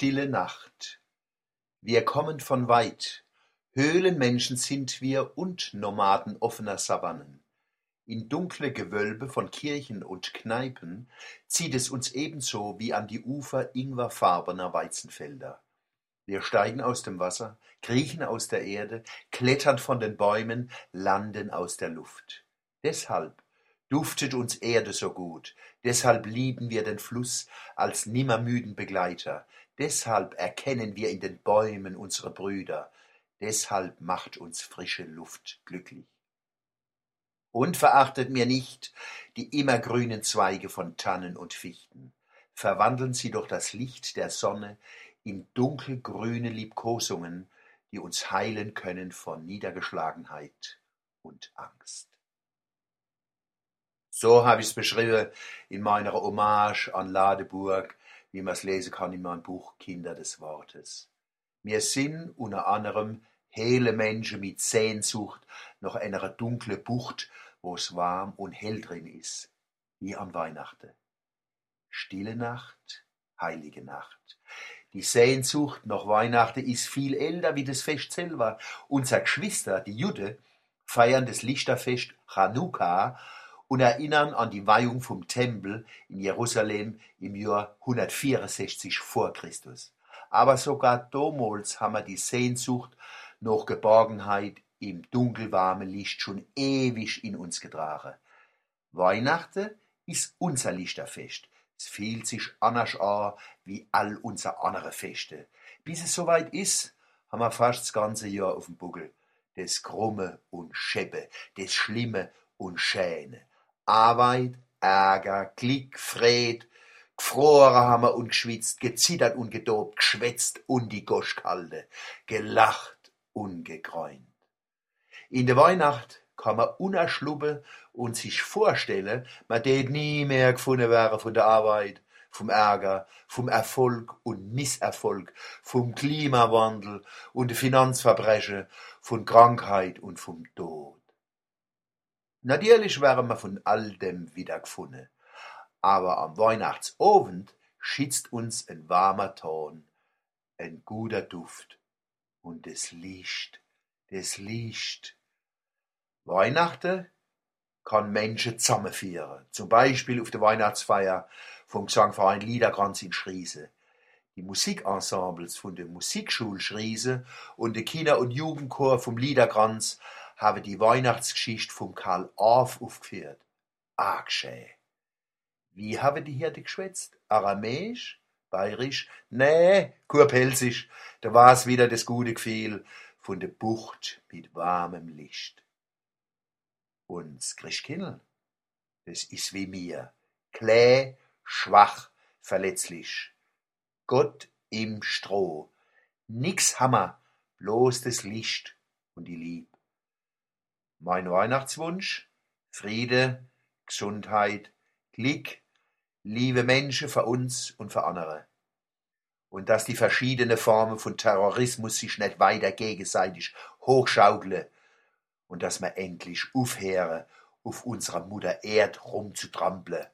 Stille Nacht. Wir kommen von weit, Höhlenmenschen sind wir und Nomaden offener Savannen. In dunkle Gewölbe von Kirchen und Kneipen zieht es uns ebenso wie an die Ufer ingwerfarbener Weizenfelder. Wir steigen aus dem Wasser, kriechen aus der Erde, klettern von den Bäumen, landen aus der Luft. Deshalb duftet uns Erde so gut, deshalb lieben wir den Fluss als nimmermüden Begleiter, deshalb erkennen wir in den Bäumen unsere Brüder, deshalb macht uns frische Luft glücklich. Und verachtet mir nicht die immergrünen Zweige von Tannen und Fichten, verwandeln sie durch das Licht der Sonne in dunkelgrüne Liebkosungen, die uns heilen können von Niedergeschlagenheit und Angst. So habe ich es beschrieben in meiner Hommage an Ladeburg, wie man es lesen kann in meinem Buch Kinder des Wortes. Wir sind unter anderem hele Menschen mit Sehnsucht nach einer dunklen Bucht, wo es warm und hell drin ist, wie an Weihnachten. Stille Nacht, heilige Nacht. Die Sehnsucht nach Weihnachten ist viel älter wie das Fest selber. Unsere Geschwister, die Jude, feiern das Lichterfest Chanukka und erinnern an die Weihung vom Tempel in Jerusalem im Jahr 164 vor Christus. Aber sogar damals haben wir die Sehnsucht nach Geborgenheit im dunkelwarmen Licht schon ewig in uns getragen. Weihnachten ist unser Lichterfest. Es fühlt sich anders an wie all unsere andere Feste. Bis es soweit ist, haben wir fast das ganze Jahr auf dem Buckel. Das Krumme und Scheppe, das Schlimme und Schäne. Arbeit, Ärger, Klick, Fred, gefroren haben wir und geschwitzt, gezittert und gedobt, geschwätzt und die Gosch kalte, gelacht und gegräunt. In der Weihnacht kann man unerschlubben und sich vorstellen, man tät nie mehr gefunden wäre von der Arbeit, vom Ärger, vom Erfolg und Misserfolg, vom Klimawandel und Finanzverbrechen, von Krankheit und vom Tod. Natürlich wären wir von all dem wiedergefunden. Aber am Weihnachtsabend schützt uns ein warmer Ton, ein guter Duft und das Licht, das Licht. Weihnachten kann Menschen zusammenführen, zum Beispiel auf der Weihnachtsfeier vom Gesangverein Liederkranz in Schriese. Die Musikensembles von der Musikschule Schriese und der Kinder- und Jugendchor vom Liederkranz habe die Weihnachtsgeschichte vom Karl Orff aufgeführt. Arg schön. Wie haben die hier geschwätzt? Aramäisch? Bayerisch? Nee, kurpelsisch. Da war's wieder das gute Gefühl von der Bucht mit warmem Licht. Und Christkindl, das ist wie mir. Kläh, schwach, verletzlich. Gott im Stroh. Nix Hammer, bloß das Licht und die Lieb. Mein Weihnachtswunsch: Friede, Gesundheit, Glück, liebe Menschen für uns und für andere. Und dass die verschiedenen Formen von Terrorismus sich nicht weiter gegenseitig hochschaukeln und dass wir endlich aufhören, auf unserer Mutter Erd rumzutrampeln.